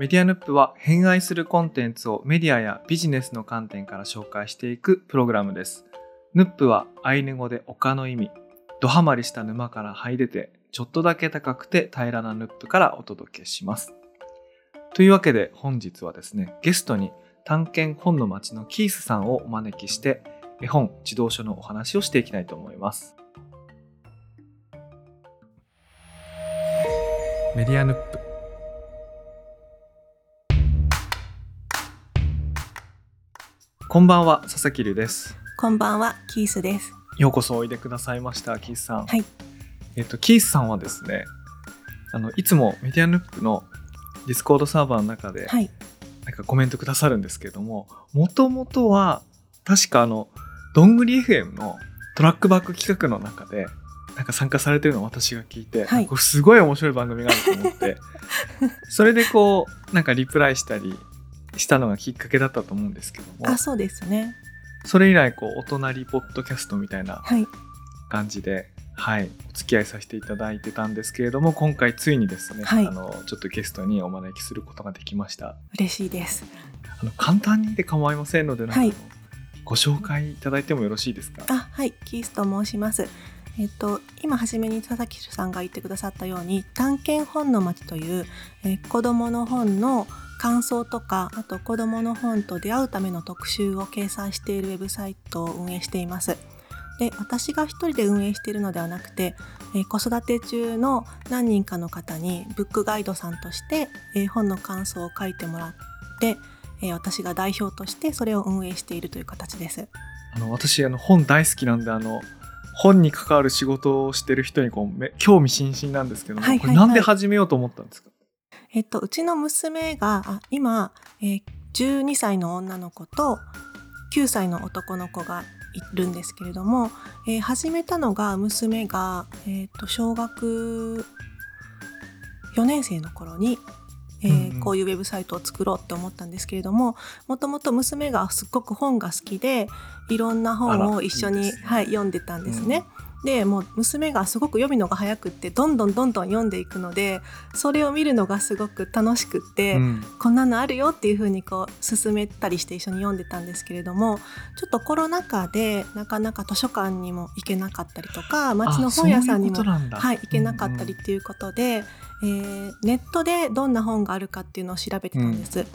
メディアヌップは偏愛するコンテンツをメディアやビジネスの観点から紹介していくプログラムです。ヌップはアイヌ語で丘の意味。ドハマりした沼から這い出て、ちょっとだけ高くて平らなヌップからお届けします。というわけで本日はですね、ゲストに探検本の町のキースさんをお招きして、絵本、児童書のお話をしていきたいと思います。メディアヌップ。こんばんは、佐々木隆です。こんばんは、キースです。ようこそおいでくださいました、キースさん。はい。えっと、キースさんはですね、あの、いつもメディアヌップの Discord サーバーの中で、はい。なんかコメントくださるんですけれども、もともとは、確かあの、どんぐり FM のトラックバック企画の中で、なんか参加されてるのを私が聞いて、はいすごい面白い番組があると思って、それでこう、なんかリプライしたりしたのがきっかけだったと思うんですけどもあ、、そうですね。それ以来、こう、お隣ポッドキャストみたいなはい。感じで、はい、お付き合いさせていただいてたんですけれども、今回ついにですね、はいあの、ちょっとゲストにお招きすることができました。嬉しいです。あの簡単にで構いませんので、はいご紹介いただいてもよろしいですか？あ、はい。キースと申します。えっと、今初めに佐々木さんが言ってくださったように探検本の街という、えー子どもの本の感想とかあと子どもの本と出会うための特集を掲載しているウェブサイトを運営しています。で私が一人で運営しているのではなくて、えー子育て中の何人かの方にブックガイドさんとして、えー本の感想を書いてもらって、えー私が代表としてそれを運営しているという形です。あの私あの本大好きなんであの本に関わる仕事をしてる人にこうめ興味津々なんですけども、はいはいはいこれなんで始めようと思ったんですか？えっと、うちの娘があ今、えー12歳の女の子と9歳の男の子がいるんですけれども、えー始めたのが娘が、えー、と小学4年生の頃に、えーうんうん。こういうウェブサイトを作ろうって思ったんですけれどももともと娘がすっごく本が好きでいろんな本を一緒にはい、読んでたんですね。でもう娘がすごく読むのが早くってどんどんどんどん読んでいくのでそれを見るのがすごく楽しくって、うん。こんなのあるよっていう風にこう進めたりして一緒に読んでたんですけれどもちょっとコロナ禍でなかなか図書館にも行けなかったりとか町の本屋さんにもはい、行けなかったりうんっていうことで、えーネットでどんな本があるかっていうのを調べてたんです。で、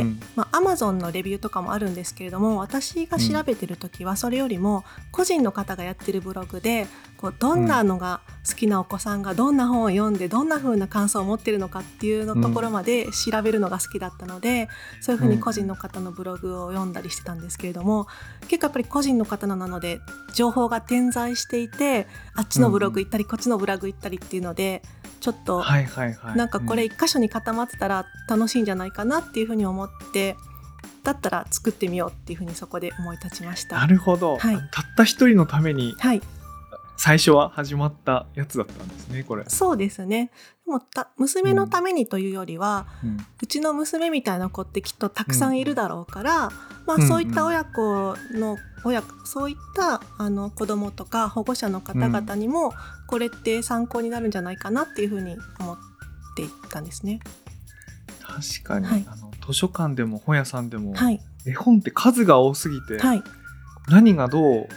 うん。まあ、Amazon のレビューとかもあるんですけれども私が調べてる時はそれよりも個人の方がやってるブログでこうどんなのが好きなお子さんがどんな本を読んでどんな風な感想を持ってるのかっていうのところまで調べるのが好きだったので、そういう風に個人の方のブログを読んだりしてたんですけれども結構やっぱり個人の方のなので情報が点在していてあっちのブログ行ったりこっちのブログ行ったりっていうのでちょっとはいはいはい。なんかこれう一箇所に固まってたら楽しいんじゃないかなっていうふうに思ってだったら作ってみようっていうふうにそこで思い立ちました。なるほど、はいたった一人のためにはい、最初は始まったやつだったんですねこれ。そうですね。でもた娘のためにというよりは、うん。うちの娘みたいな子ってきっとたくさんいるだろうから、まあ、うんそういった親子の親そういったあの子供とか保護者の方々にもこれって参考になるんじゃないかなっていうふうに思っていったんですね。確かに、はい。あの図書館でも本屋さんでも、はい、絵本って数が多すぎて、はい、何がどう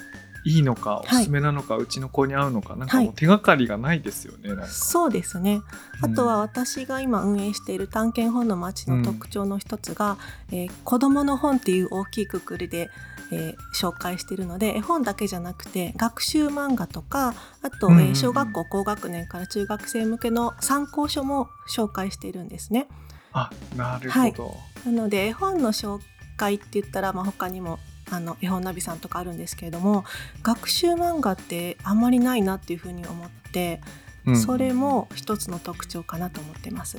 いいのかおはい。すすめなのか、うちの子に合うのかなんかはいもう手がかりがないですよね、なんか。そうですね。あとは私が今運営している探検本の街の特徴の一つが、えー子どもの本っていう大きいくくりで、えー紹介しているので絵本だけじゃなくて学習漫画とかあと、うんうんうん。えー小学校高学年から中学生向けの参考書も紹介しているんですね。あなるほど、なので絵本の紹介って言ったら、まあ、他にもあの絵本ナビさんとかあるんですけれども学習漫画ってあんまりないなっていうふうに思って、うん。それも一つの特徴かなと思ってます。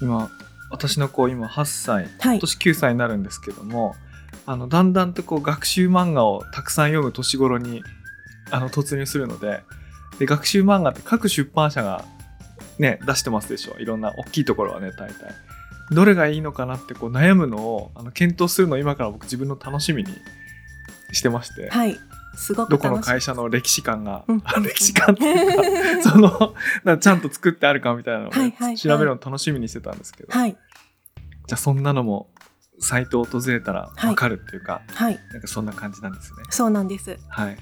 今私の子今8歳はい。今年9歳になるんですけども、あのだんだんとこう学習漫画をたくさん読む年頃にあの突入するのでで学習漫画って各出版社がね出してますでしょ。いろんな大きいところはね大体どれがいいのかなってこう悩むのをあの検討するのを今から僕自分の楽しみにしてまして、はい、すごくどこの。会社の歴史観が、うん。あ 歴史観っていうか そのちゃんと作ってあるかみたいなのを調べるの楽しみにしてたんですけど、はい、じゃあそんなのもサイトを訪れたらわかるっていうか、はい。なんかそんな感じなんですね。そうなんです。はい。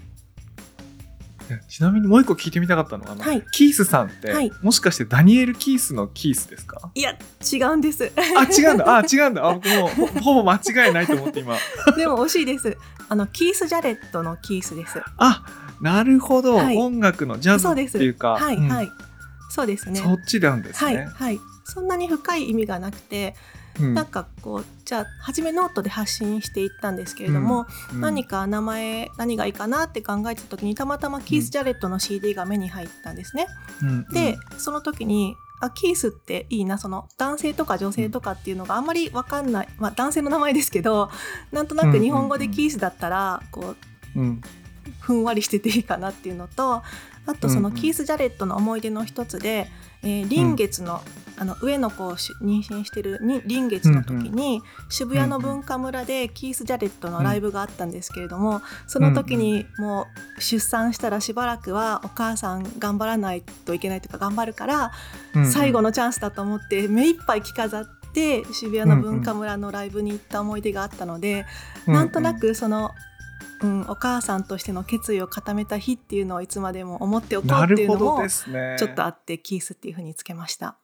えちなみにもう一個聞いてみたかったのは、はい。キースさんって、はい。もしかしてダニエル・キースのキースですか？いや違うんです。あ違うんだ。あ違うんだ。あ僕もうほほぼ間違いないと思って今。でも惜しいです。あのキース・ジャレットのキースです。あなるほど、はい。音楽のジャズっていうか。うん。はいはい。そうですね。そっちなんですね、はいはい。そんなに深い意味がなくて、うん。なんかこうじゃあ初めノートで発信していったんですけれども、うん。何か名前何がいいかなって考えてた時にたまたまキース・ジャレットの CD が目に入ったんですね。うん。で、その時にあキースっていいなその男性とか女性とかっていうのがあんまり分かんない、まあ、男性の名前ですけどなんとなく日本語でキースだったらこううん。ふんわりしてていいかなっていうのとあとそのうんうん。キース・ジャレットの思い出の一つで、えー臨月の,、あの上の子をし妊娠してるに臨月の時に、渋谷の文化村でキース・ジャレットのライブがあったんですけれども、その時にもう出産したらしばらくはお母さん頑張らないといけないとか頑張るから、うん最後のチャンスだと思って目いっぱい着飾って渋谷の文化村のライブに行った思い出があったので、なんとなくその、うん、お母さんとしての決意を固めた日っていうのをいつまでも思っておこうなっていうのもねちょっとあってキースっていうふうにつけました。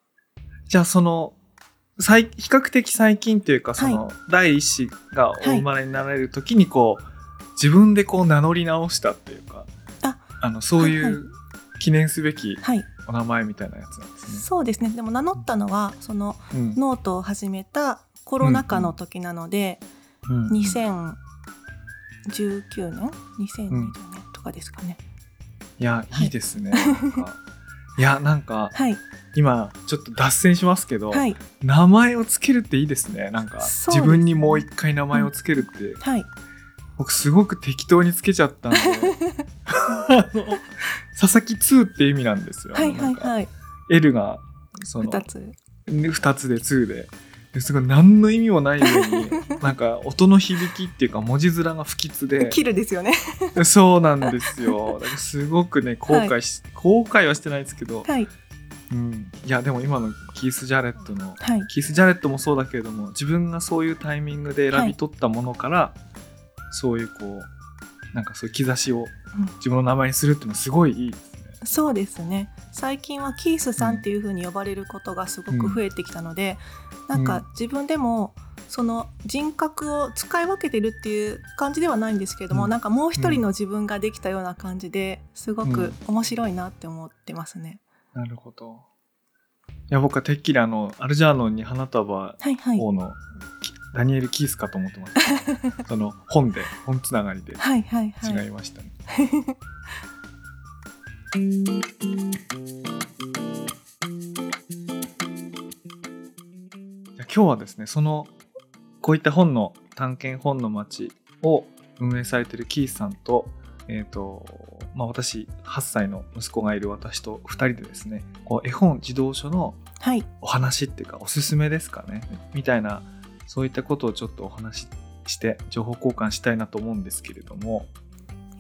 じゃあその最比較的最近っていうかその、第一子がお生まれになられる時にこう、自分でこう名乗り直したっていうかあのそういはいはう記念すべきはい、お名前みたいなやつなんですね。そうですね。でも名乗ったのはそのうん。ノートを始めたコロナ禍の時なので、うん2019年？2020年とかですかね。いやはいいいですね。なんか。いやなんかはい、今ちょっと脱線しますけど、はい、名前をつけるっていいですね。なんかね。自分にもう一回名前をつけるって、はい、僕すごく適当につけちゃったんで。佐々木2って意味なんですよ。はい、はい、はい、L がその二つ。2つで2でですごい何の意味もないようになんか音の響きっていうか文字面が不吉で。キルですよね。そうなんですよ。だからすごくね後悔し、後悔はしてないですけど、はい、うん、いやでも今のキース・ジャレットのはい、キース・ジャレットもそうだけれども自分がそういうタイミングで選び取ったものから、そういうこうなんかそういう兆しをうん。自分の名前にするっていうのはすごいいいですね。そうですね。最近はキースさんっていう風に呼ばれることがすごく増えてきたので、なんか自分でもその人格を使い分けてるっていう感じではないんですけれども、うん。なんかもう一人の自分ができたような感じですごくうん。面白いなって思ってますね。なるほど。いや僕はてっきりあのアルジャーノンに花束はいはい。王のきダニエル・キースかと思ってました。その本で本つながりで。はいはいはい。違いましたね。じゃあ今日はですねそのこういった本の探検本の街を運営されているキースさんと,、えーとまあ、私8歳の息子がいる私と2人でですねこう絵本児童書のはいお話っていうかおすすめですかね？みたいなそういったことをちょっとお話しして情報交換したいなと思うんですけれども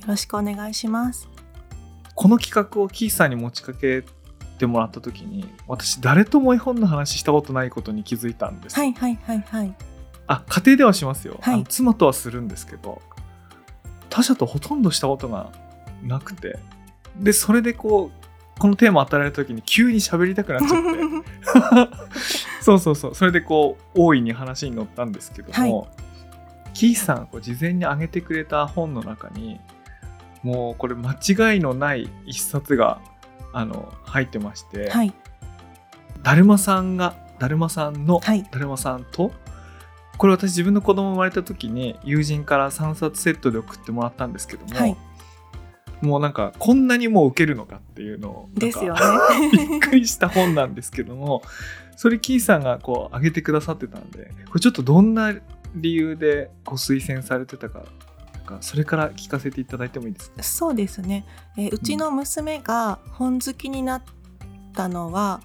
よろしくお願いします。この企画をキースさんに持ちかけてもらった時に私誰とも絵本の話したことないことに気づいたんです、はいはいはいはい。あ家庭ではしますよ、はい。あの妻とはするんですけど他者とほとんどしたことがなくて。でそれでこうこのテーマ与えられた時に急に喋りたくなっちゃって。そうそうそう。それでこう大いに話に乗ったんですけども、キースさんがこう事前に挙げてくれた本の中にもうこれ間違いのない一冊があの入ってまして、はい。だるまさんがだるまさんのはい。だるまさんとこれ私自分の子供生まれた時に友人から3冊セットで送ってもらったんですけども、はい。もうなんかこんなにもう受けるのかっていうのをですよ びっね。くりした本なんですけどもそれキーさんがこう上げてくださってたんでこれちょっとどんな理由でご推薦されてたかかそれから聞かせていただいてもいいですか？そうですね、えーうちの娘が本好きになったのは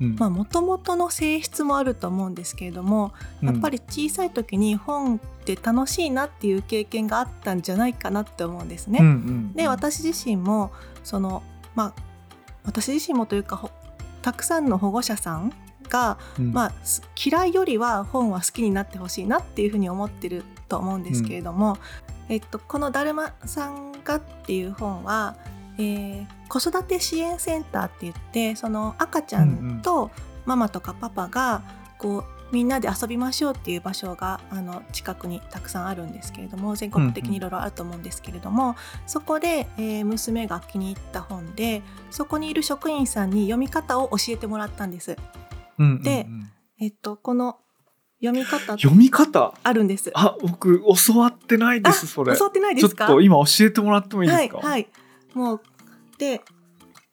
うん。もともとの性質もあると思うんですけれどもやっぱり小さい時に本って楽しいなっていう経験があったんじゃないかなって思うんですね。うんうん。で私自身もそのまあ私自身もというかほたくさんの保護者さんが、うん。まあ、す嫌いよりは本は好きになってほしいなっていうふうに思ってると思うんですけれども、えっと、この「だるまさんが」っていう本は、えー子育て支援センターって言ってその赤ちゃんとママとかパパがこうみんなで遊びましょうっていう場所があの近くにたくさんあるんですけれども全国的にいろいろあると思うんですけれども、そこで、えー娘が気に入った本でそこにいる職員さんに読み方を教えてもらったんです。うんうんうん。でえっと、この読み方読み方？あるんです。あ僕教わってないですそれ。教わってないでちょっすかと今教えてもらってもいいですか、はい、はい、もうで、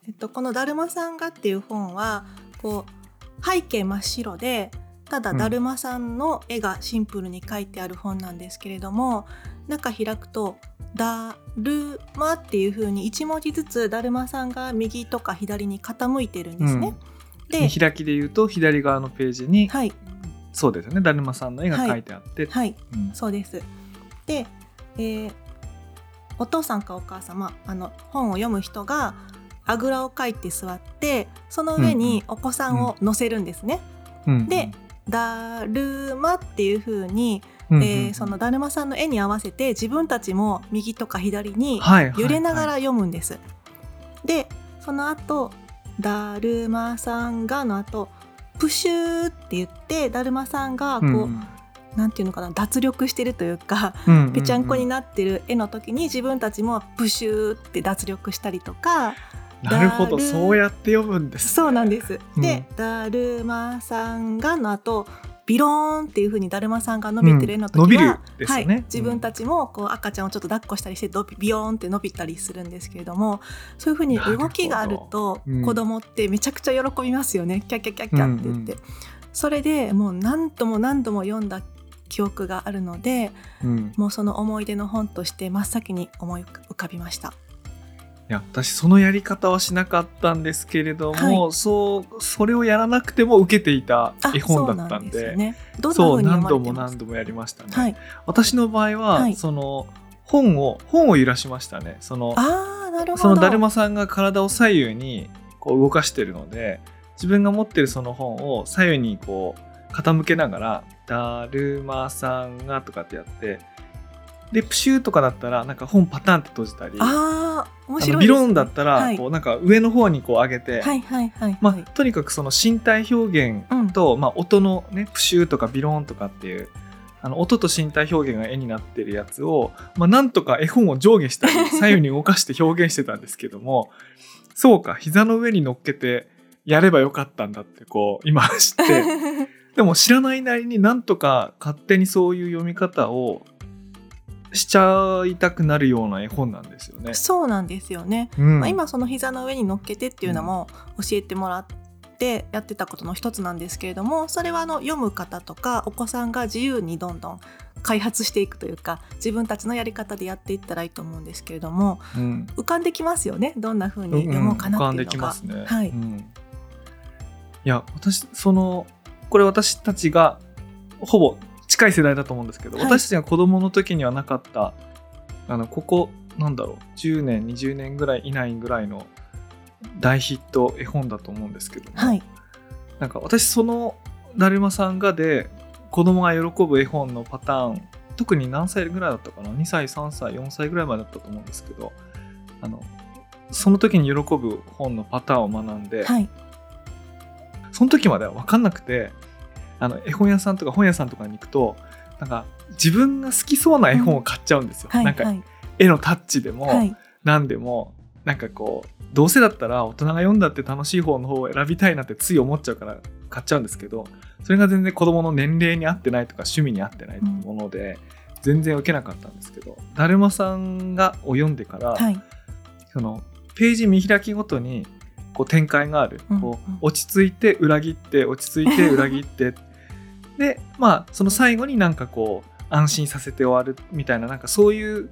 えっと、この「だるまさんが」っていう本はこう背景真っ白でただうんだるまさんの絵がシンプルに描いてある本なんですけれども、中開くと「だるま」っていう風に1文字ずつだるまさんが右とか左に傾いてるんですね。で見開きで言うと左側のページに、はいそうですよね。だるまさんの絵が描い。てあって、はい。うん。そうです。で、えーお父さんかお母様あの本を読む人があぐらをかいて座ってその上にお子さんを乗せるんですね。うん。で「だるま」っていう風に、うんうんえーそのだるまさんの絵に合わせて自分たちも右とか左にはいはい揺れながらはい読むんです。でその後だるまさんが」の後プシューって言ってだるまさんがこう、うんなんていうのかな脱力してるというかぺちゃんこになってる絵の時に自分たちもプシューって脱力したりとかなるほど。そうやって読むんですそうなんです。うん。で「だるまさんが」の後ビローンっていう風にだるまさんが伸びてる絵の時は、うん伸びるですはい自分たちもこう赤ちゃんをちょっと抱っこしたりしてドビビヨーンって伸びたりするんですけれどもそういう風に動きがあると子供ってめちゃくちゃ喜びますよね、キャッキャッキャッキャって言って、うん。それでもう何度も何度も読んだ記憶があるのでうん。もうその思い出の本として真っ先に思い浮かびました。いや私そのやり方はしなかったんですけれども、はそうそれをやらなくても受けていたあ絵本だったんで。そう何度も何度もやりましたね、はい。私の場合は、はい。その本を本を揺らしましたね。そのああなるほど。そのだるまさんが体を左右にこう動かしてるので自分が持ってるその本を左右にこう傾けながら「だるまさんが」とかってやってでプシューとかだったらなんか本パタンって閉じたりああ面あ白いね。のビロンだったら、はいこうなんか上の方にこう上げて、はいはいはいまあはい。とにかくその身体表現と、まあ、音のねプシューとかビローンとかっていうあの音と身体表現が絵になってるやつを、まあ、なんとか絵本を上下したり 左右に動かして表現してたんですけどもそうか膝の上に乗っけてやればよかったんだってこう今知って でも知らないなりになんとか勝手にそういう読み方をしちゃいたくなるような絵本なんですよね。そうなんですよね。うんまあ、今その膝の上に乗っけてっていうのも教えてもらってやってたことの一つなんですけれどもそれはあの読む方とかお子さんが自由にどんどん開発していくというか自分たちのやり方でやっていったらいいと思うんですけれどもうん浮かんできますよね？どんな風に読もうかなっていうのが。ね。はいうんいや私そのこれ私たちがほぼ近い世代だと思うんですけど、はい。私たちが子供の時にはなかったあのここなんだろう10年20年ぐらい以内ぐらいの大ヒット絵本だと思うんですけども、はい。なんか私その「だるまさんが」で子供が喜ぶ絵本のパターン特に何歳ぐらいだったかな2歳3歳4歳ぐらいまでだったと思うんですけどあのその時に喜ぶ本のパターンを学んで、はい。その時までは分かんなくてあの絵本屋さんとか本屋さんとかに行くとなんか自分が好きそうな絵本を買っちゃうんですよ。なんかはい。はい絵のタッチでも、はい。何でもなんかこうどうせだったら大人が読んだって楽しい方の方を選びたいなってつい思っちゃうから買っちゃうんですけどそれが全然子供の年齢に合ってないとか趣味に合ってないもので、全然受けなかったんですけど「だるまさんが」を読んでから、はい。そのページ見開きごとにこう展開がある、うん。こううん落ち着いて裏切って落ち着いて裏切って。でまあその最後になんかこう安心させて終わるみたいななんかそういう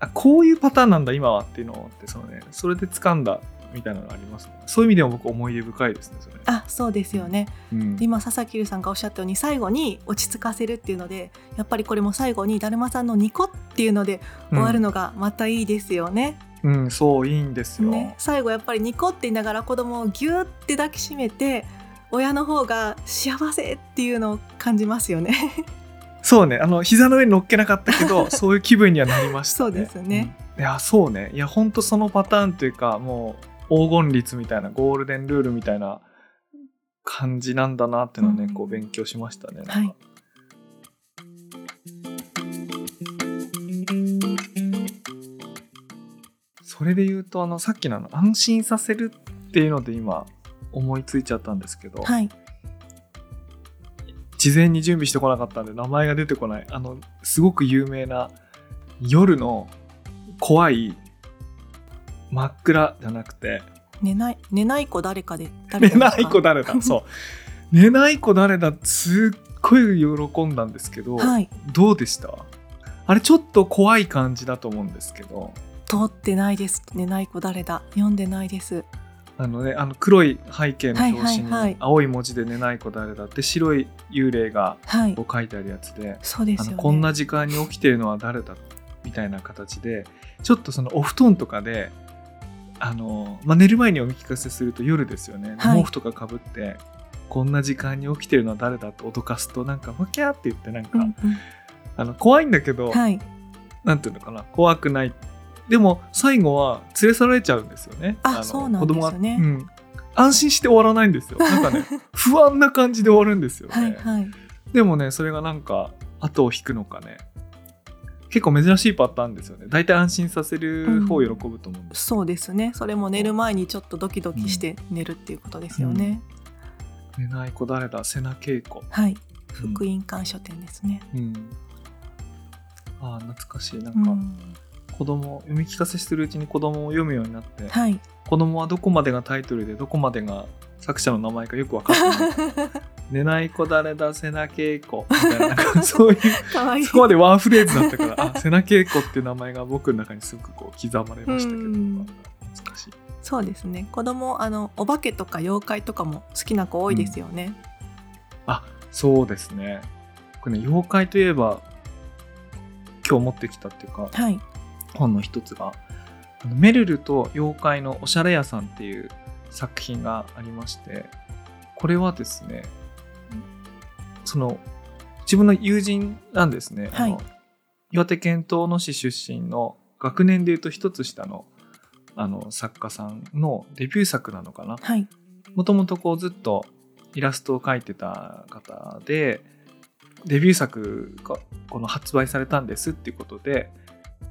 あこういうパターンなんだ今はっていうのをってそのねそれで掴んだみたいなのがありますね。そういう意味でも僕思い出深いですねそれ、あそうですよね。うん。で今佐々木留さんがおっしゃったように最後に落ち着かせるっていうのでやっぱりこれも最後にだるまさんのニコっていうので終わるのがまたいいですよね。うん、うん。そういいんですよ、ね。最後やっぱりニコって言いながら子供をギューって抱きしめて親の方が幸せっていうのを感じますよね。そうね。あの膝の上に乗っけなかったけど そういう気分にはなりましたね。そうですね、うん。いやそうね。いやほんとそのパターンというかもう黄金律みたいなゴールデンルールみたいな感じなんだなっていうのをね、うん。こう勉強しましたね。はいそれで言うとあのさっきの安心させるっていうので今思いついちゃったんですけど、はい。事前に準備してこなかったんで名前が出てこない。あのすごく有名な夜の怖い真っ暗じゃなくて寝ない寝ない子誰かで誰寝ない子誰だ？そう。寝ない子誰だ？すっごい喜んだんですけど、はい。どうでした？あれちょっと怖い感じだと思うんですけど通ってないです。寝ない子誰だ。読んでないです。あのねあの黒い背景の表紙にはいはい。はい青い文字で「寝ない子誰だ」って白い幽霊がはい。こう書いてあるやつでそうですよね。あのこんな時間に起きてるのは誰だみたいな形でちょっとそのお布団とかであの、まあ、寝る前にお見聞かせすると夜ですよね、はい。毛布とかかぶってこんな時間に起きてるのは誰だと脅かすとなんかわキャーって言ってなんか、うんうん。あの怖いんだけど、はい。なんていうのかな。怖くないでも最後は連れ去られちゃうんですよね。のあそうなんですよね。うん、安心して終わらないんですよ。なんかね不安な感じで終わるんですよね、はいはい。でもねそれがなんか後を引くのかね。結構珍しいパターンですよね。大体安心させる方を喜ぶと思うんです、そうですね。それも寝る前にちょっとドキドキして寝るっていうことですよね、寝ない子誰だ瀬名恵子はい。うん。福音館書店ですね、うん。ああ懐かしい。なうんかん子供読み聞かせしてるうちに子供を読むようになって、はい。子供はどこまでがタイトルでどこまでが作者の名前かよく分かってない。寝ない子誰だ瀬名恵子。みたいな そういうかわいい。そこまでワンフレーズだったからあ瀬名恵子っていう名前が僕の中にすごくこう刻まれましたけどうん。懐かしい。そうですね。子供あのお化けとか妖怪とかも好きな子多いですよね、あそうですね。これね妖怪といえば今日持ってきたっていうかはい本の一つがあのメルルと妖怪のおしゃれ屋さんっていう作品がありましてこれはですねその自分の友人なんですね、あのはい岩手県遠野市出身の学年でいうと一つ下のあの作家さんのデビュー作なのかな。はい。もともとこうずっとイラストを描いてた方でデビュー作がこの発売されたんですっていうことで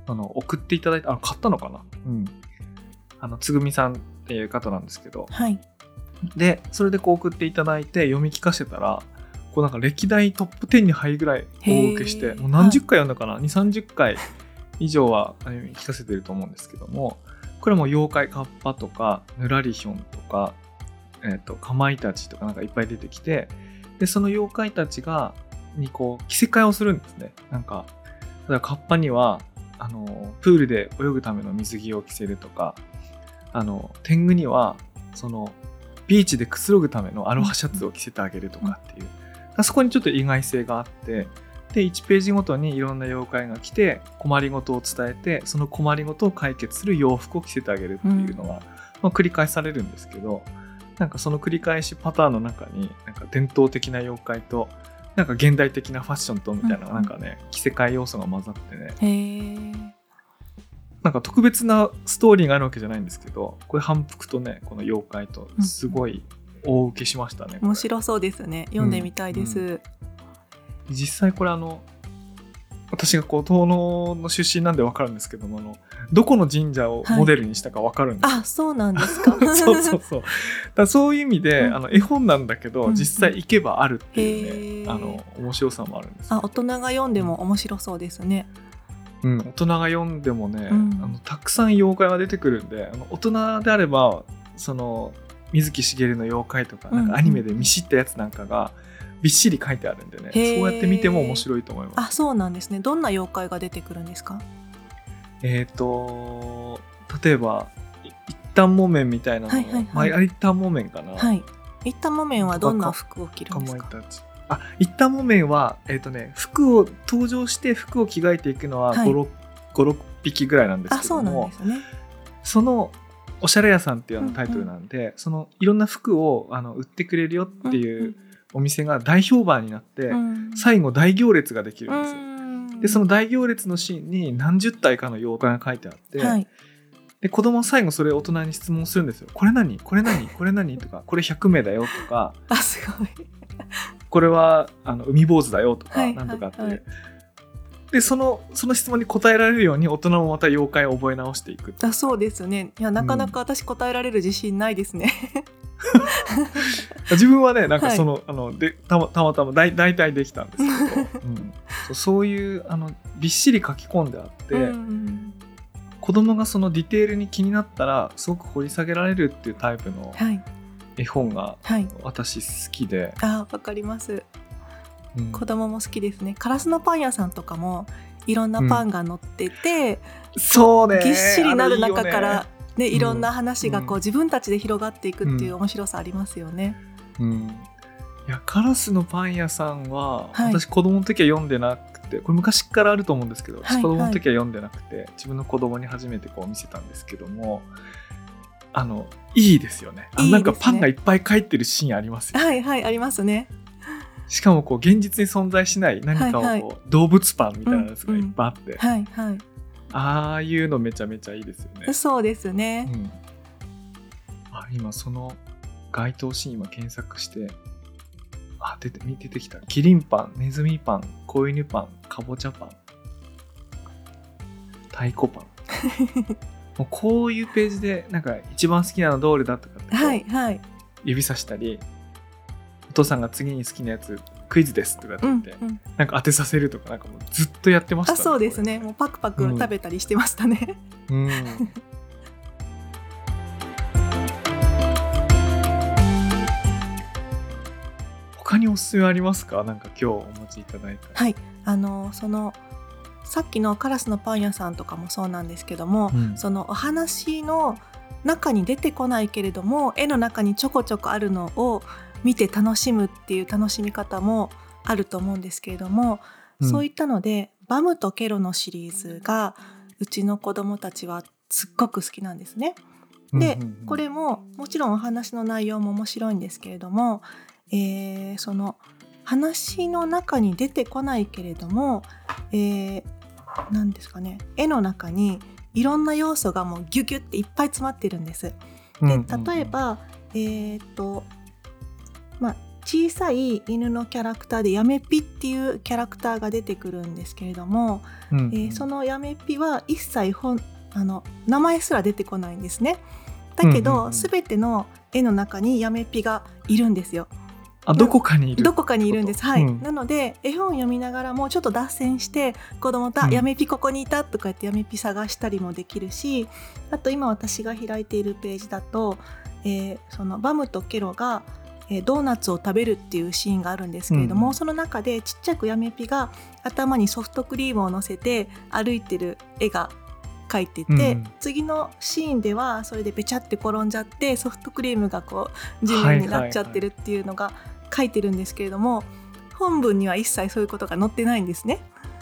あの送っていただいてあ買ったのかな？うん。あのつぐみさんっていう方なんですけど。はい。でそれでこう送っていただいて読み聞かせたらこうなんか歴代トップ10に入るぐらい大受けしてもう何十回読んだかな、2 3 0回以上は聞かせてると思うんですけどもこれも妖怪カッパとかぬらりひょんとか、えー、とかまいたちとかなんかいっぱい出てきてでその妖怪たちがにこう着せ替えをするんですね。なんか例えばカッパにはあのプールで泳ぐための水着を着せるとかあの天狗にはそのビーチでくつろぐためのアロハシャツを着せてあげるとかっていう、そこにちょっと意外性があってで1ページごとにいろんな妖怪が来て困りごとを伝えてその困りごとを解決する洋服を着せてあげるっていうのが、まあ、繰り返されるんですけどなんかその繰り返しパターンの中になんか伝統的な妖怪となんか現代的なファッションとみたいなうんうん。なんかね着せ替え要素が混ざってね。なんか特別なストーリーがあるわけじゃないんですけどこれ反復とねこの妖怪とすごい大受けしましたね、これ。面白そうですね。読んでみたいです、う実際これあの私がこう東能の出身なんで分かるんですけどもあのどこの神社をモデルにしたか分かるんです。よ、あそうなんですか。そうそうそう。だそういう意味で、うん。あの絵本なんだけど、うん実際行けばあるっていうね、あの面白さもあるんですよ。あ大人が読んでも面白そうですね。うん、大人が読んでもね、うん。あのたくさん妖怪が出てくるんであの大人であればその水木しげるの妖怪とかうんなん。かアニメで見知ったやつなんかがびっしり書いてあるんでね、そうやって見ても面白いと思います。あそうなんですね。どんな妖怪が出てくるんですか？えっ、と例えばい一旦木綿みたいなのを、はいはいはい。まあ、一旦木綿かな、はい。一旦木綿はどんな服を着るかんですか？あ一旦木綿はえっ、とね服を登場して服を着替えていくのははい。56、56匹ぐらいなんですあそうなんけどもですね。そのおしゃれ屋さんっていうあのタイトルなんで、そのいろんな服をあの売ってくれるよっていうお店が大評判になって、うん。最後大行列ができるんですよ。うん。でその大行列のシーンに何十体かの妖怪が書いてあって、はい。で子供は最後それを大人に質問するんですよ。これ何？これ何？これ何？とかこれ100名だよとか。あすごい。これはあの海坊主だよとか、はいなんとかって、はいはいでそのその質問に答えられるように大人もまた妖怪を覚え直していく。あそうですね。いやなかなか私答えられる自信ないですね、自分はねなんかはい。その,、あのでたまたまたま大大体できたんですけど、うん、そうそういうあのびっしり書き込んであって、うん子供がそのディテールに気になったらすごく掘り下げられるっていうタイプのはい。絵本がはい。私好きで、あわかります。うん子供も好きですね。カラスのパン屋さんとかもいろんなパンが乗ってて、そうね。ぎっしりなる中からね。ねいろんな話がこう、うん。自分たちで広がっていくっていう面白さありますよね。うん、いやカラスのパン屋さんは、はい。私子供の時は読んでなくてこれ昔からあると思うんですけど、はい私子供の時は読んでなくて自分の子供に初めてこう見せたんですけどもあのいいですよね。いいですね。なんかパンがいっぱい書いてるシーンありますよ、はいはいありますね。しかもこう現実に存在しない何かをこう、はいはい。動物パンみたいなやつがいっぱいあって、はいはい。ああいうのめちゃめちゃいいですよね、そうですね。うん、あ今その該当シーン今検索してあ出て出てきた。キリンパンネズミパン子犬パンかぼちゃパン。太鼓パン。もうこういうページでなんか一番好きなのどれだとかってはいはい。指さしたりお父さんが次に好きなやつクイズですとかってう言って、んうん。なんか当てさせるとかなんかもうずっとやってましたあそうですね。もうパクパク食べたりしてましたね。これうん他におすすめありますか？なんか今日お持ちいただいたはい。あのそのさっきのカラスのパン屋さんとかもそうなんですけども、うんそのお話の中に出てこないけれども絵の中にちょこちょこあるのを見て楽しむっていう楽しみ方もあると思うんですけれども、うんそういったので「バムとケロ」のシリーズがうちの子供たちはすっごく好きなんですね。で、うんうんうんこれももちろんお話の内容も面白いんですけれども、えーその話の中に出てこないけれども、えーなんですかね絵の中にいろんな要素がもうギュギュっていっぱい詰まってるんです。でうんうんうん例えば、えーっとまあ小さい犬のキャラクターでヤメピっていうキャラクターが出てくるんですけれども、うんうんえーそのヤメピは一切本あの名前すら出てこないんですね。だけど、全ての絵の中にヤメピがいるんですよ。あどこかにいるどこかにいるんです。はい。うんなので絵本読みながらもちょっと脱線して子供と「あうんヤメピここにいた」とか言ってヤメピ探したりもできるしあと今私が開いているページだと、えーそのバムとケロが、えードーナツを食べるっていうシーンがあるんですけれども、うん。その中でちっちゃくヤメピが頭にソフトクリームを乗せて歩いてる絵が描いてて、うん。次のシーンではそれでべちゃって転んじゃってソフトクリームがこう地面になっちゃってるっていうのが書いてるんですけれども、本文には一切そういうことが載ってないんですね。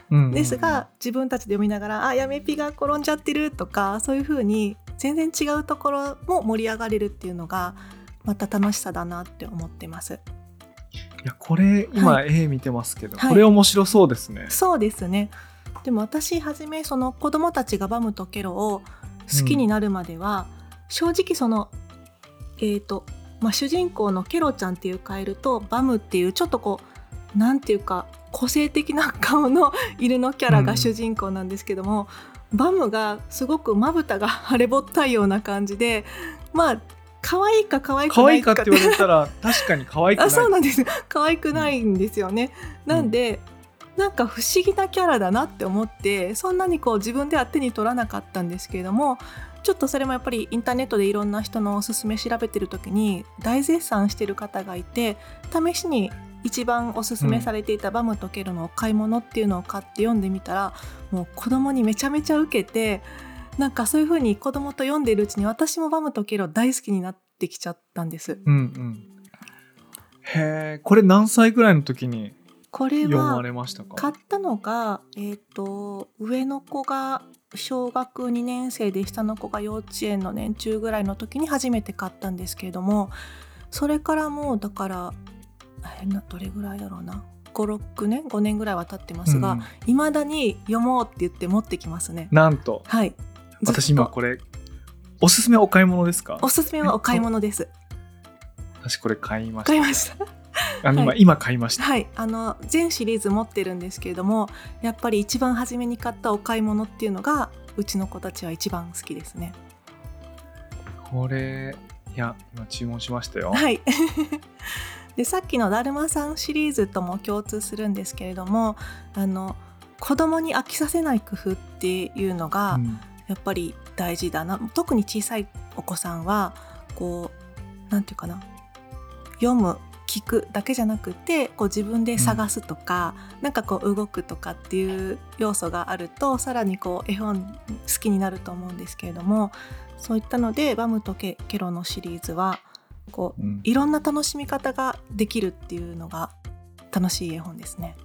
うんですが自分たちで読みながら「あやめぴが転んじゃってる」とかそういうふうに全然違うところも盛り上がれるっていうのがまた楽しさだなって思ってます。いやこれ今は絵見てますけど、はい。これ面白そうですね、そうですね。でも私はじめその子供たちがバムとケロを好きになるまでは、正直そのえっ、と、まあ、主人公のケロちゃんっていうカエルとバムっていうちょっとこうなんていうか個性的な顔の 犬のキャラが主人公なんですけども、バムがすごくまぶたが腫れぼったいような感じでまあ可愛いか可愛く可ないかって言われたら確かに可愛くない。あそうなんです。可愛くないんですよね、なんでなんか不思議なキャラだなって思ってそんなにこう自分では手に取らなかったんですけれどもちょっとそれもやっぱりインターネットでいろんな人のおすすめ調べてる時に大絶賛してる方がいて試しに一番おすすめされていたバムとケロのお買い物っていうのを買って読んでみたらもう子供にめちゃめちゃ受けてなんかそういう風に子供と読んでいるうちに私もバムとケロ大好きになってきちゃったんです。うんうん。へえこれ何歳ぐらいの時にこれは読まれましたか？買ったのが、えー、と上の子が小学2年生で下の子が幼稚園の年中ぐらいの時に初めて買ったんですけれどもそれからもうだからえなどれぐらいだろうな。56年？5年ぐらいは経ってますがうんいま、未だに読もうって言って持ってきますね。なんと。はい私今これ。おすすめお買い物ですか？おすすめはお買い物です。私これ買いました。買いました。あの今、はい。今買いました。はい、あの全シリーズ持ってるんですけれどもやっぱり一番初めに買ったお買い物っていうのがうちの子たちは一番好きですね。これいや今注文しましたよ。はい。でさっきの「だるまさん」シリーズとも共通するんですけれどもあの子供に飽きさせない工夫っていうのがうんやっぱり大事だな、特に小さいお子さんはこうなんていうかな。読む聞くだけじゃなくてこう自分で探すとか、なんかこう動くとかっていう要素があるとさらにこう絵本好きになると思うんですけれどもそういったので「バムとケケロ」のシリーズはこううん。いろんな楽しみ方ができるっていうのが楽しい絵本ですね。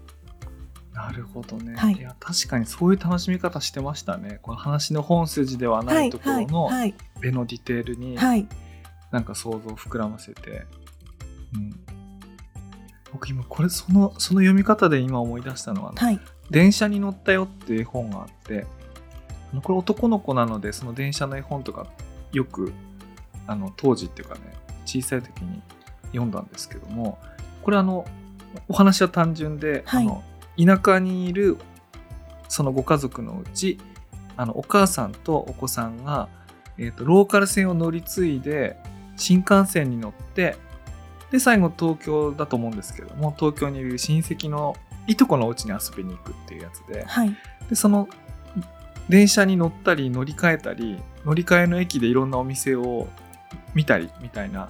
なるほどね、はい。や確かにそういう楽しみ方してましたね。この話の本筋ではないところのはい絵のディテールにはい。なんか想像を膨らませて、うん、僕今これそのその読み方で今思い出したのは、はい。電車に乗ったよっていう絵本があってこれ男の子なのでその電車の絵本とかよくあの当時っていうかね小さい時に読んだんですけどもこれあのお話は単純で、はい。あの田舎にいるそのご家族のうちあのお母さんとお子さんが、えー、とローカル線を乗り継いで新幹線に乗ってで最後東京だと思うんですけども東京にいる親戚のいとこのお家に遊びに行くっていうやつではい。でその電車に乗ったり乗り換えたり乗り換えの駅でいろんなお店を見たりみたいな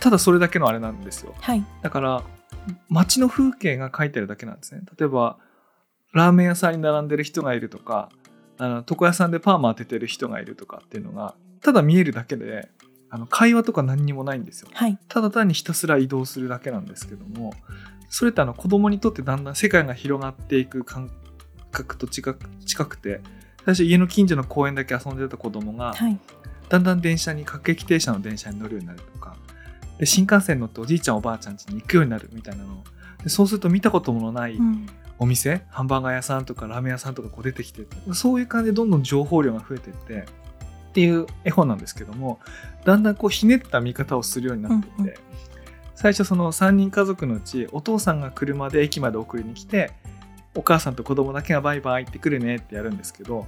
ただそれだけのあれなんですよ。はい。だから街の風景が書いてあるだけなんですね。例えばラーメン屋さんに並んでる人がいるとかあの床屋さんでパーマ当ててる人がいるとかっていうのがただ見えるだけであの会話とか何にもないんですよ。はい。ただ単にひたすら移動するだけなんですけどもそれってあの子供にとってだんだん世界が広がっていく感覚と近く近くて最初家の近所の公園だけ遊んでた子供がはい。だんだん電車に各駅停車の電車に乗るようになるとかで新幹線乗っておじいちゃんおばあちゃん家に行くようになるみたいなの。でそうすると見たこともないうん。お店、ハンバーガー屋さんとかラーメン屋さんとかこう出てきてそういう感じでどんどん情報量が増えていってっていう絵本なんですけどもだんだんこうひねった見方をするようになっていて、うんうん。最初その3人家族のうちお父さんが車で駅まで送りに来てお母さんと子供だけがバイバイってくるねってやるんですけど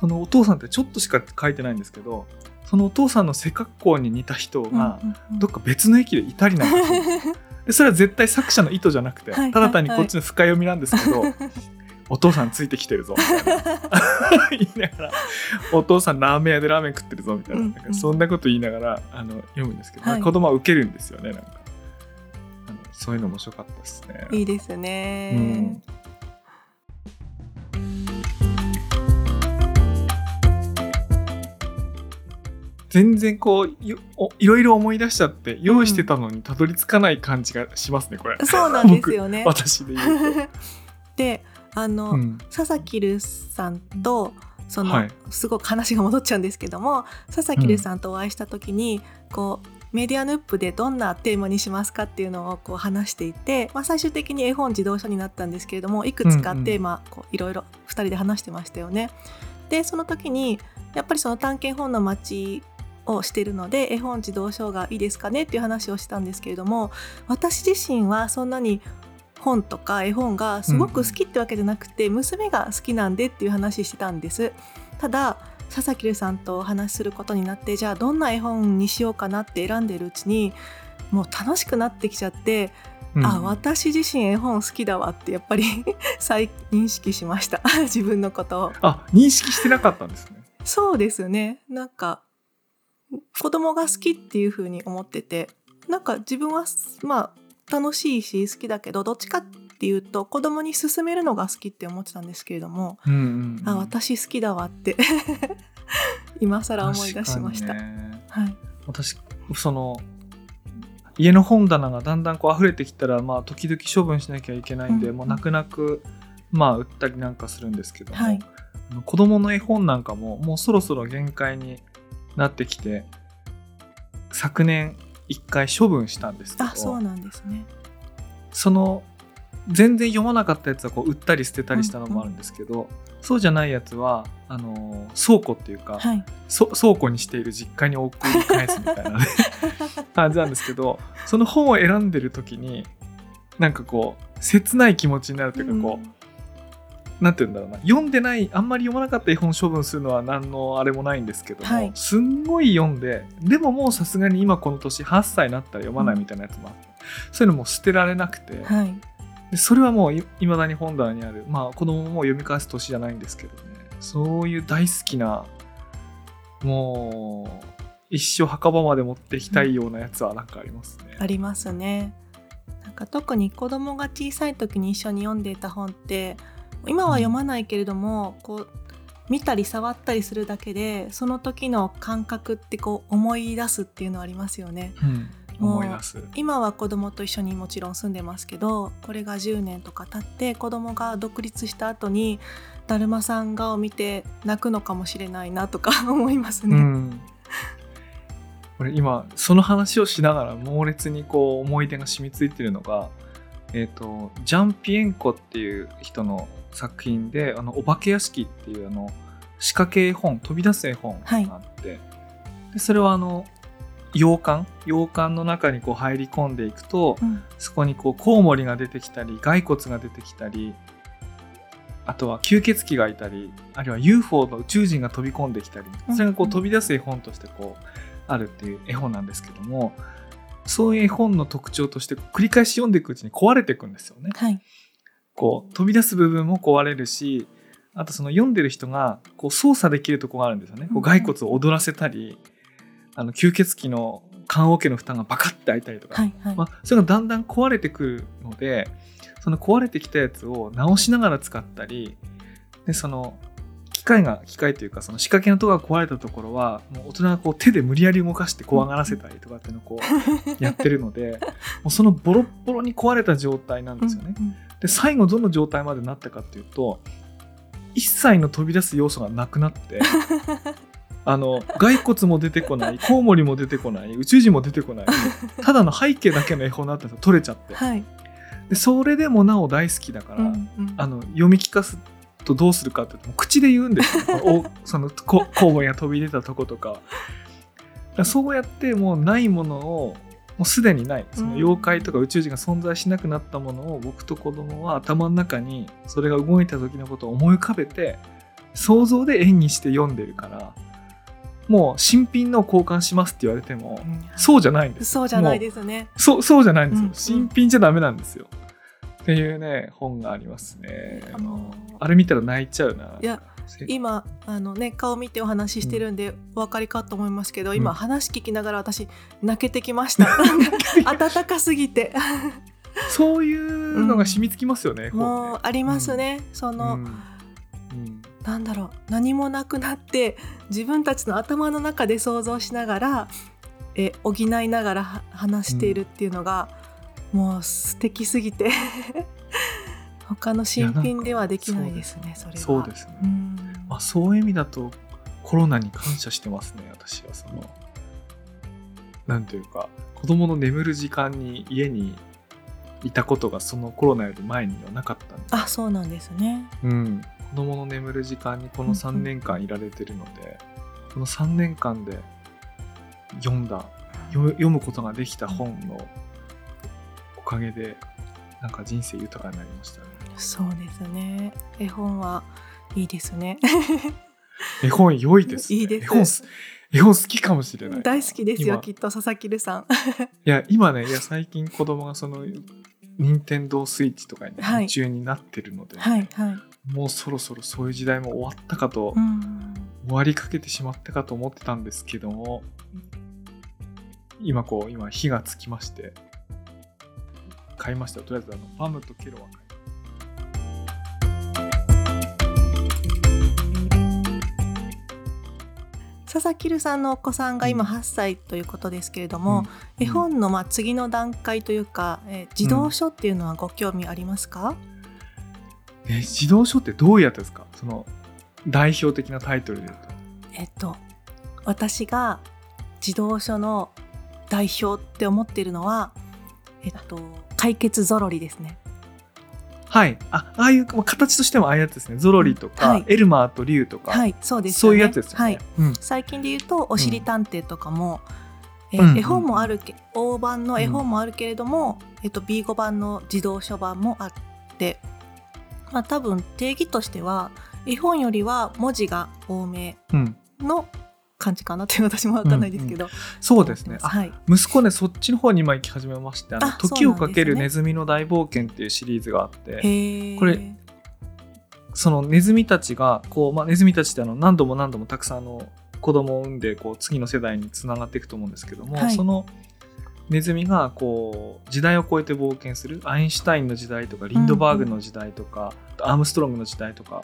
そのお父さんってちょっとしか書いてないんですけどそのお父さんの背格好に似た人がどっか別の駅でいたりなんかする それは絶対作者の意図じゃなくて、はいただ単にこっちの深読みなんですけど、お父さんついてきてるぞみたいな。言いながらお父さんラーメン屋でラーメン食ってるぞみたいな,、なんかそんなこと言いながらあの読むんですけど、はい。子供はウケるんですよねなんか。あのそういうの面白かったですね。いいですね。うん全然こういろいろ思い出しちゃって用意してたのにたどり着かない感じがしますねこれ。そうなんですよね。私で言うと。であの、うん佐々木留さんとその、はいすごく話が戻っちゃうんですけども佐々木留さんとお会いした時に、こうメディアヌップでどんなテーマにしますかっていうのをこう話していて、まあ、最終的に絵本自動書になったんですけれどもいくつかテーマ、こういろいろ2人で話してましたよね。でその時にやっぱりその探検本の街をしているので絵本自動書がいいですかねっていう話をしたんですけれども私自身はそんなに本とか絵本がすごく好きってわけじゃなくて、娘が好きなんでっていう話してたんです。ただ佐々木留さんとお話しすることになってじゃあどんな絵本にしようかなって選んでるうちにもう楽しくなってきちゃって、うん。あ私自身絵本好きだわってやっぱり 再認識しました。自分のことを。あ認識してなかったんですね。そうですね。なんか子供が好きっていう風に思っててなんか自分はまあ楽しいし好きだけどどっちかっていうと子供に勧めるのが好きって思ってたんですけれども、うんうんうん。あ私好きだわって 今更思い出しました。ね。はい、私その家の本棚がだんだんこう溢れてきたらまあ時々処分しなきゃいけないんで、うんもう泣く泣くまあ売ったりなんかするんですけども、はい。子供の絵本なんかももうそろそろ限界になってきて昨年一回処分したんですけどあそうなんですね。その全然読まなかったやつはこう売ったり捨てたりしたのもあるんですけど、そうじゃないやつはあの倉庫っていうか、はい。そ倉庫にしている実家に送り返すみたいなね。感じなんですけどその本を選んでる時になんかこう切ない気持ちになるというかこう、なんて言うんだろうな。読んでないあんまり読まなかった絵本処分するのは何のあれもないんですけども、はい。すんごい読んででももうさすがに今この年8歳になったら読まないみたいなやつもあって、そういうのも捨てられなくて、はい。でそれはもういまだに本棚にある。まあ子供ももう読み返す年じゃないんですけどね。そういう大好きなもう一生墓場まで持っていきたいようなやつはなんかありますね。ありますね。なんか特に子供が小さい時に一緒に読んでいた本って今は読まないけれども、こう見たり触ったりするだけでその時の感覚ってこう思い出すっていうのありますよねうん、思い出す。今は子供と一緒にもちろん住んでますけどこれが10年とか経って子供が独立した後にだるまさんがを見て泣くのかもしれないなとか 思いますね。うんこれ今その話をしながら猛烈にこう思い出が染みついてるのが、えー、とジャン・ピエンコっていう人の作品で「あのお化け屋敷」っていうあの仕掛け絵本飛び出す絵本があって、でそれはあの洋館？洋館の中にこう入り込んでいくと、うん。そこにこうコウモリが出てきたり骸骨が出てきたりあとは吸血鬼がいたりあるいは UFO の宇宙人が飛び込んできたりうん。それがこう飛び出す絵本としてこうあるっていう絵本なんですけどもそういう絵本の特徴として繰り返し読んでいくうちに壊れていくんですよね。はいこう飛び出す部分も壊れるしあとその読んでる人がこう操作できるところがあるんですよね。こう骸骨を踊らせたりあの吸血鬼の棺桶の蓋がバカッて開いたりとか、はいはい、まあ、それがだんだん壊れてくるのでその壊れてきたやつを直しながら使ったりでその機械が機械というかその仕掛けのところが壊れたところはもう大人がこう手で無理やり動かして怖がらせたりとかっていうのをこう やってるのでもうそのボロッボロに壊れた状態なんですよね。うんうんで最後どの状態までなったかっていうと一切の飛び出す要素がなくなって あの骸骨も出てこないコウモリも出てこない宇宙人も出てこないただの背景だけの絵本になったんですよ取れちゃって。はい、でそれでもなお大好きだから、うんうん。あの読み聞かすとどうするかって口で言うんですよ、おそのココウモリが飛び出たとことか。そうやってもうないものをもうすでにない。その妖怪とか宇宙人が存在しなくなったものを僕と子供は頭の中にそれが動いた時のことを思い浮かべて想像で演技して読んでるからもう新品の交換しますって言われてもうん。そうじゃないんです。そうじゃないですね。そうそうじゃないんですよ、うん。新品じゃダメなんですよっていうね本がありますね。あのあのあれ見たら泣いちゃうな。いやせ今あのね顔見てお話ししてるんでお分かりかと思いますけど、今うん。話聞きながら私泣けてきました。温かすぎて。そういうのが染みつきますよね、も本ね。うありますね、その、うん。うん。なんだろう何もなくなって自分たちの頭の中で想像しながらえ補いながらは話しているっていうのが、もう素敵すぎて。他の新品ではできないですねそれは。そうですね、うん。まあ、そういう意味だとコロナに感謝してますね私はそのなんていうか子供の眠る時間に家にいたことがそのコロナより前にはなかったんで。あそうなんですね。うん、子供の眠る時間にこの3年間いられてるので、この3年間で読んだ読読むことができた本のおかげでなんか人生豊かになりましたね。そうですね。絵本はいいですね。絵本良いです、ね、いいです。絵本好きかもしれない大好きですよ今。きっと佐々木留さん。いや今ねいや最近子供がその任天堂スイッチとかにはい。夢中になってるので、はいはい。もうそろそろそういう時代も終わったかと、うん。終わりかけてしまったかと思ってたんですけども今こう今火がつきまして買いましたとりあえずあのパムとケロは買いました。佐々木留さんのお子さんが今うん。8歳ということですけれども、うん。絵本のまあ次の段階というか、えー児童書っていうのはご興味ありますか、え児童書ってどういうやつですか？その代表的なタイトルで言うと。えっと私が児童書の代表って思ってるのはえっと解決ぞろりですね。はい。あああいうまあ形としてもああいうやつですね。ゾロリとか、はい。エルマーとリュウとか、はい。そうですそういうやつですよね、はい。うん。最近で言うとおしり探偵とかも、えうん。うん絵本もあるけ大版の絵本もあるけれども、えっと、B5 版の児童書版もあって、まあ、多分定義としては絵本よりは文字が多めうん。の感じかなっていう私も分かんないですけど、そうですね。あはい、息子ねそっちの方に今行き始めまして「あのあ時をかけるネズミの大冒険」っていうシリーズがあってへえこれそのネズミたちがこう、まあ、ネズミたちってあの何度も何度もたくさんあの子供を産んでこう次の世代につながっていくと思うんですけども、はい。そのネズミがこう時代を超えて冒険するアインシュタインの時代とかリンドバーグの時代とか、アームストロングの時代とか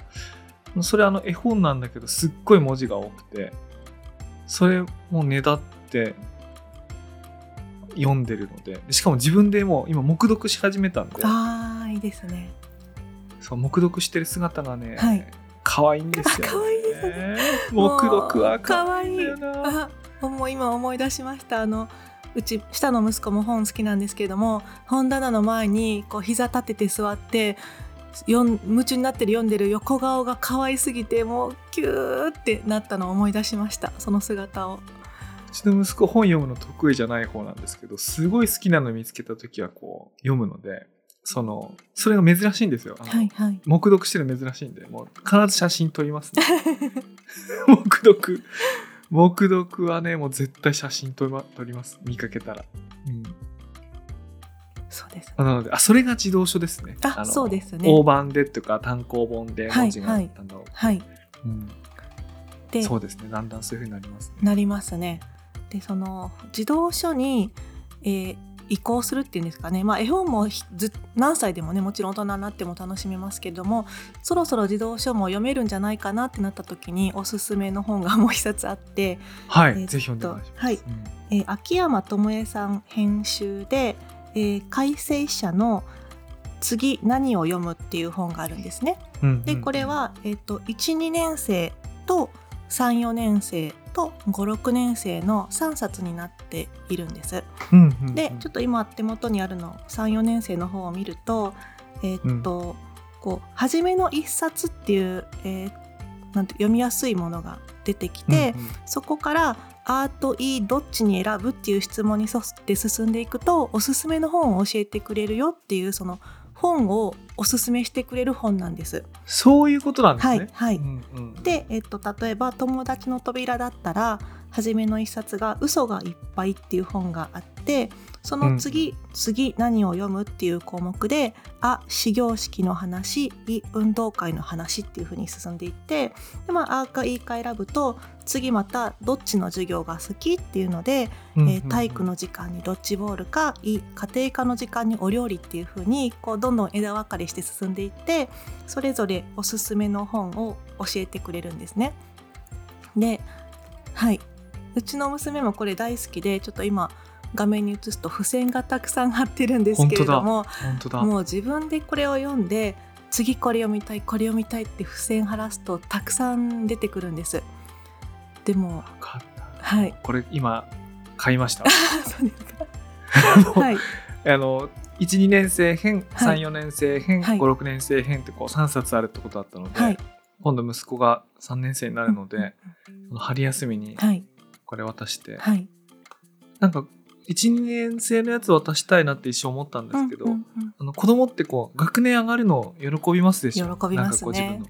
それあの絵本なんだけどすっごい文字が多くてそれもねだって読んでるのでしかも自分でもう今黙読し始めたんであーいいですねそう黙読してる姿がね、はい可愛いんですよ、ね。あ可愛いですね。黙読は可愛いんだよな。あもう今思い出しましたあのうち下の息子も本好きなんですけれども本棚の前にこう膝立てて座って夢中になってる読んでる横顔が可愛すぎてもうキューってなったのを思い出しましたその姿をうちの息子本読むの得意じゃない方なんですけど、すごい好きなの見つけた時はこう読むので、そのそれが珍しいんですよ。はいはい黙読してるの珍しいんで、もう必ず写真撮りますね。黙読。黙読はね、もう絶対写真撮ります。見かけたら。うん。そうですなので、あ、それが自動書ですね。あのそうですね大判でとか単行本で文字が、はいはいあのはいうん、でそうですね。だんだんそういう風になりますね。なりますね。でその児童書に、えー移行するっていうんですかね、まあ、絵本もひず何歳でもねもちろん大人になっても楽しめますけれどもそろそろ児童書も読めるんじゃないかなってなった時におすすめの本がもう一冊あって、はい、えーぜひ読んでお願いします。はいうんえー秋山智恵さん編集で「えー改正者の次何を読む」っていう本があるんですね。うんでこれ、は、えっと12年生と34年生と56年生の3冊になっているんです。うんうんうんでちょっと今手元にあるの34年生の方を見るとえっと、こう初めの一冊っていう、えーなんて読みやすいものが出てきて、うんうんそこから「アート E どっちに選ぶ?」っていう質問に沿って進んでいくとおすすめの本を教えてくれるよっていうその本をおすすめしてくれる本なんです。そういうことなんですね。はいはい、うんうんで、えっと、例えば「友達の扉」だったら初めの一冊が「嘘がいっぱい」っていう本があってその次、次何を読むっていう項目で「あ始業式の話」「い運動会の話」っていう風に進んでいってで、まあ、あーかいいか選ぶと次またどっちの授業が好きっていうので、うんうん。えー体育の時間にドッジボールかい家庭科の時間にお料理っていう風にこうどんどん枝分かれして進んでいってそれぞれおすすめの本を教えてくれるんですね。ではい。うちの娘もこれ大好きでちょっと今画面に映すと付箋がたくさん貼ってるんですけれども本当だ。もう自分でこれを読んで次これ読みたいこれ読みたいって付箋貼らすとたくさん出てくるんです。でも。はい。これ今買いました。そうですか。はい。あの1、2年生編、はい。3、4年生編、はい。5、6年生編ってこう3冊あるってことだったので、はい。今度息子が3年生になるので、その春休みにはい。これ渡して、はい。なんか1、2年生のやつ渡したいなって一瞬思ったんですけど、うんうんうん。あの子供ってこう学年上がるの喜びますでしょ？喜びますね。なんかこう自分の。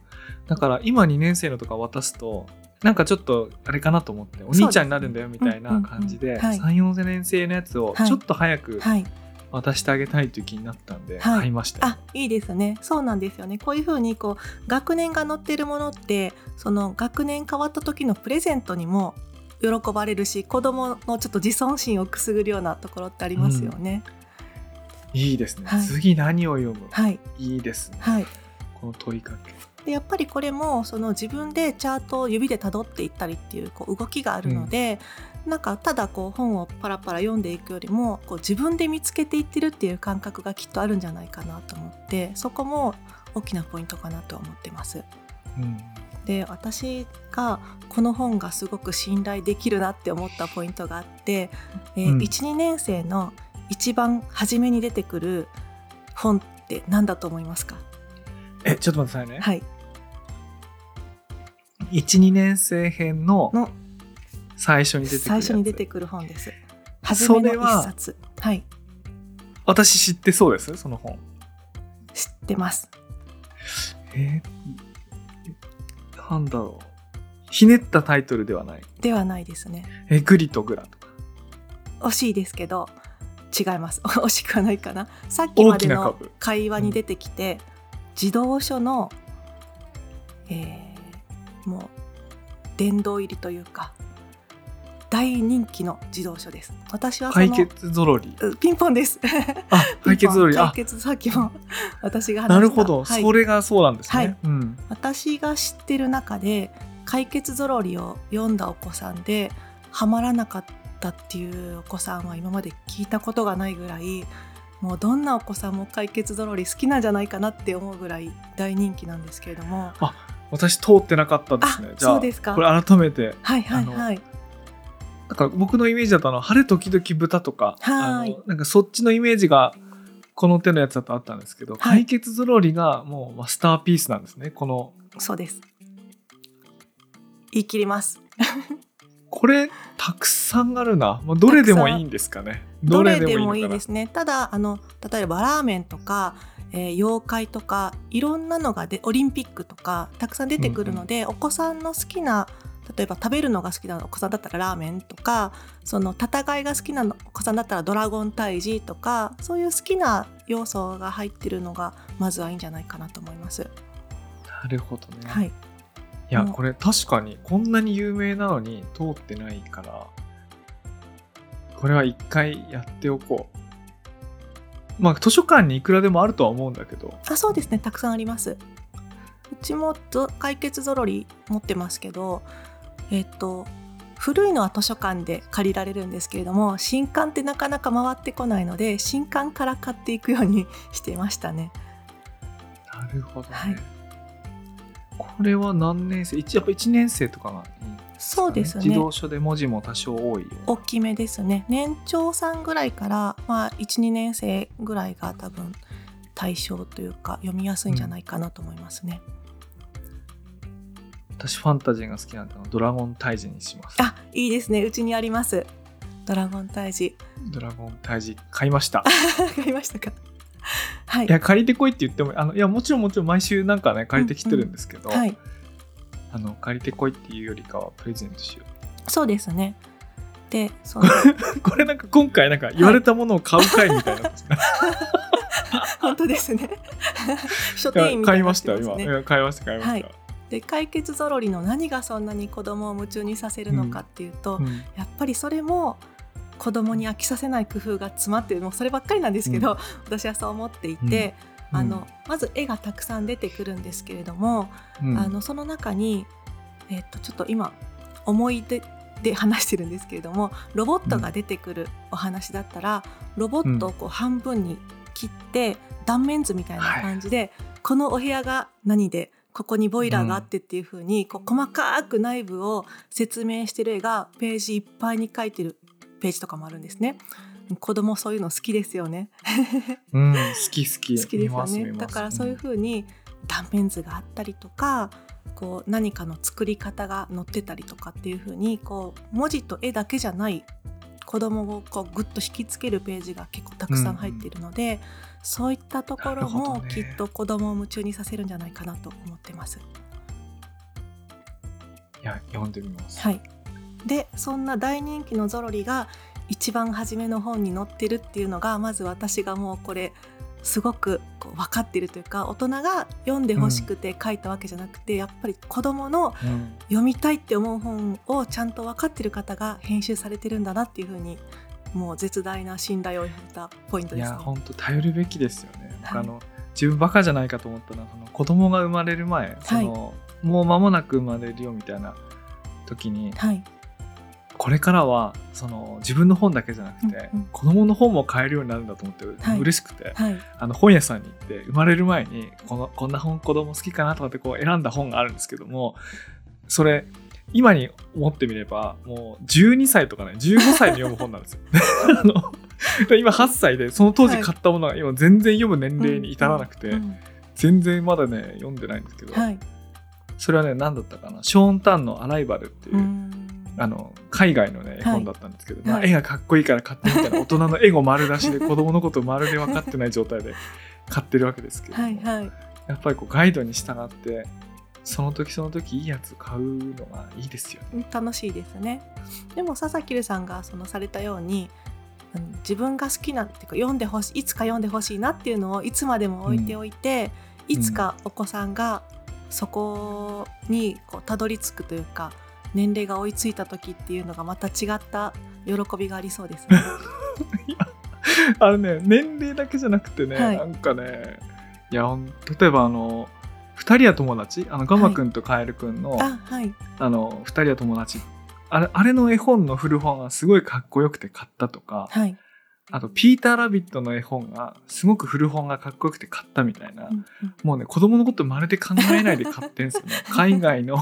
だから今2年生のとか渡すとなんかちょっとあれかなと思ってお兄ちゃんになるんだよみたいな感じでうんうんうんはい。34年生のやつをはい。ちょっと早くはい。渡してあげたいという気になったんではい。買いましたよ、あいいですね。そうなんですよね。こういうふうにこう学年が載ってるものってその学年変わった時のプレゼントにも喜ばれるし子供のちょっと自尊心をくすぐるようなところってありますよね。いいですね、はい。次何を読む？はい。いいですね、はい。この問いかけ。でやっぱりこれもその自分でチャートを指で辿っていったりっていうこう動きがあるので、なんかただこう本をパラパラ読んでいくよりもこう自分で見つけていってるっていう感覚がきっとあるんじゃないかなと思ってそこも大きなポイントかなと思ってます。うんで私がこの本がすごく信頼できるなって思ったポイントがあって、えーうん。12年生の一番初めに出てくる本って何だと思いますか？えちょっと待ってくださいね、はい。12年生編のの最初に出てくる最初に出てくる本です。初めの一冊。はい。私知ってそうです？その本。知ってます。えー、なんだろう。ひねったタイトルではない。ではないですね。えグリとグラとか惜しいですけど違います。惜しくはないかな。さっきまでの株。会話に出てきて、児童書の、えーもう殿堂入りというか大人気の児童書です。私は解決ぞろり。うピンポンです。あ解決ぞろり。あ。解決さっきも 私が話した。なるほど、はい。それがそうなんですね、はい。うん、私が知ってる中で解決ぞろりを読んだお子さんでハマらなかったっていうお子さんは今まで聞いたことがないぐらいもうどんなお子さんも解決ぞろり好きなんじゃないかなって思うぐらい大人気なんですけれども。私通ってなかったですね。あじゃあそうですか。これ改めてはいはいはいなんか僕のイメージだとあの晴れ時々豚とかはい。あのなんかそっちのイメージがこの手のやつだとあったんですけど、はい。解決ぞろりがもうマスターピースなんですねこの。そうです。言い切ります。これたくさんあるな、まあ、どれでもいいんですかね。どれでもいいですね。ただあの例えばラーメンとか、えー妖怪とかいろんなのがでオリンピックとかたくさん出てくるので、お子さんの好きな例えば食べるのが好きなお子さんだったらラーメンとかその戦いが好きなお子さんだったらドラゴン退治とかそういう好きな要素が入ってるのがまずはいいんじゃないかなと思います。なるほどね、はい、いやこれ確かにこんなに有名なのに通ってないからこれは一回やっておこう。まあ図書館にいくらでもあるとは思うんだけど。あそうですね。たくさんあります。うちもぞ解決ぞろり持ってますけどえっと古いのは図書館で借りられるんですけれども新刊ってなかなか回ってこないので新刊から買っていくようにしていましたね。なるほどね、はい。これは何年生？一やっぱ1年生とかがいいそうですね。自動書で文字も多少多い大きめですね。年長さんぐらいから、まあ、12年生ぐらいが多分対象というか読みやすいんじゃないかなと思いますね、私ファンタジーが好きなんでドラゴン退治にします。あいいですね。うちにあります。ドラゴン退治。ドラゴン退治買いました。買いましたか。はい。いや借りてこいって言ってもあのいやもちろんもちろん毎週なんかね借りてきてるんですけど、はい。あの借りてこいっていうよりかはプレゼントしよそうですね。で、その。う これなんか今回なんか言われたものを買う会みたいな、本当ですね。書店員みたいになっ買いましてたますね。今。いや買いました買いました、はいで、解決ぞろりの何がそんなに子供を夢中にさせるのかっていうと、うん。やっぱりそれも子供に飽きさせない工夫が詰まってるもうそればっかりなんですけど、私はそう思っていて、あのまず絵がたくさん出てくるんですけれども、うん。あのその中に、えっとちょっと今思い出で話してるんですけれどもロボットが出てくるお話だったら、ロボットをこう半分に切って断面図みたいな感じで、このお部屋が何でここにボイラーがあってっていう風に、こう細かく内部を説明してる絵がページいっぱいに書いてるページとかもあるんですね。子供そういうの好きですよね。うん、好き好き好きですよねだからそういうふうに断面図があったりとかこう何かの作り方が載ってたりとかっていうふうにこう文字と絵だけじゃない子供をこうグッと引きつけるページが結構たくさん入っているので、そういったところもどね。きっと子供を夢中にさせるんじゃないかなと思ってます。いや読んでみます、はい、でそんな大人気のゾロリが一番初めの本に載ってるっていうのがまず私がもうこれすごくこう分かってるというか大人が読んでほしくて書いたわけじゃなくて、やっぱり子どものうん読みたいって思う本をちゃんと分かってる方が編集されてるんだなっていうふうにもう絶大な信頼を得たポイントいですね。や本当頼るべきですよね、僕はい。あの自分バカじゃないかと思ったのはその子供が生まれる前、そのもう間もなく生まれるよみたいな時にはい、これからはその自分の本だけじゃなくて、うんうん。子供の本も買えるようになるんだと思って、はい。嬉しくてはい。あの本屋さんに行って生まれる前にこのこんな本子供好きかなとかってこう選んだ本があるんですけどもそれ今に思ってみればもう12歳とかね15歳に読む本なんですよ。あの今8歳でその当時買ったものが今全然読む年齢に至らなくて、うん。全然まだね読んでないんですけど、はい。それはね何だったかなショーン・タンの「アライバル」っていう、うんあの海外のね絵本だったんですけど、まあはい絵がかっこいいから買ってみたら大人の。絵語丸出しで子供のことまるで分かってない状態で買ってるわけですけども、はいはい。やっぱりこうガイドに従ってその時その時いいやつ買うのがいいですよね。楽しいですね。でも佐々木さんがそのされたように自分が好きなっていうか読んでほしいいつか読んでほしいなっていうのをいつまでも置いておいて、いつかお子さんがそこにこうたどり着くというか年齢が追いついた時っていうのがまた違った喜びがありそうですね。あのね年齢だけじゃなくてね、はい。なんかねいや例えばあの2人は友達？あのガマくんとカエルくんの、あはい。あの2人は友達。あれあれの絵本の古本がすごいかっこよくて買ったとかはい、あとピーター・ラビットの絵本がすごく古本がかっこよくて買ったみたいな、うんうん。もうね子供のことまるで考えないで買ってんすよね。海外の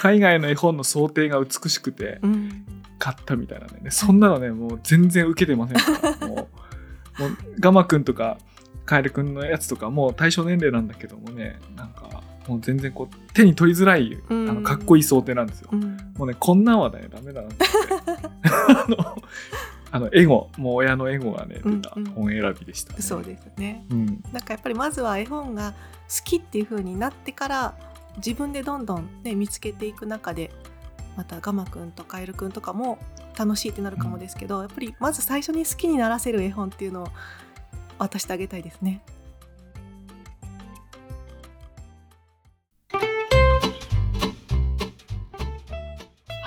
海外の絵本の想定が美しくてうん。買ったみたいなね。そんなのねもう全然受けてませんから。もうもうガマくんとかカエルくんのやつとかもう対象年齢なんだけどもねなんかもう全然こう手に取りづらいあうん。のかっこいい想定なんですよ。うん。もうねこんなんはねダメだなって。あのあのエゴもう親のエゴがね出たうんうん本選びでした、ねそうですね。うんなんかやっぱりまずは絵本が好きっていう風になってから自分でどんどん、ね、見つけていく中でまたガマくんとカエルくんとかも楽しいってなるかもですけど、やっぱりまず最初に好きにならせる絵本っていうのを渡してあげたいですね。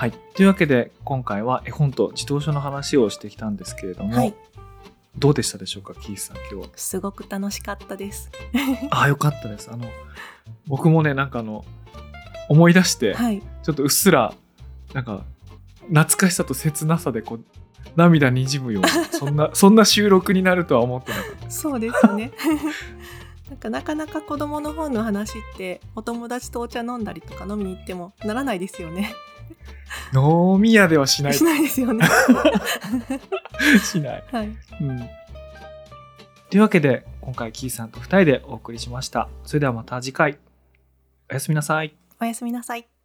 はい、というわけで今回は絵本と児童書の話をしてきたんですけれども、はい、どうでしたでしょうかキースさん今日すごく楽しかったです。あよかったですあの僕もねなんかあの思い出して、はい、ちょっとうっすらなんか懐かしさと切なさでこう涙にじむような そんなそんな収録になるとは思ってなかったそうですね。なんかなかなか子供の本の話ってお友達とお茶飲んだりとか飲みに行ってもならないですよね。飲み屋ではしない。しないですよね。しない、はい、うん、というわけで今回キーさんと2人でお送りしました。それではまた次回。おやすみなさい。おやすみなさい。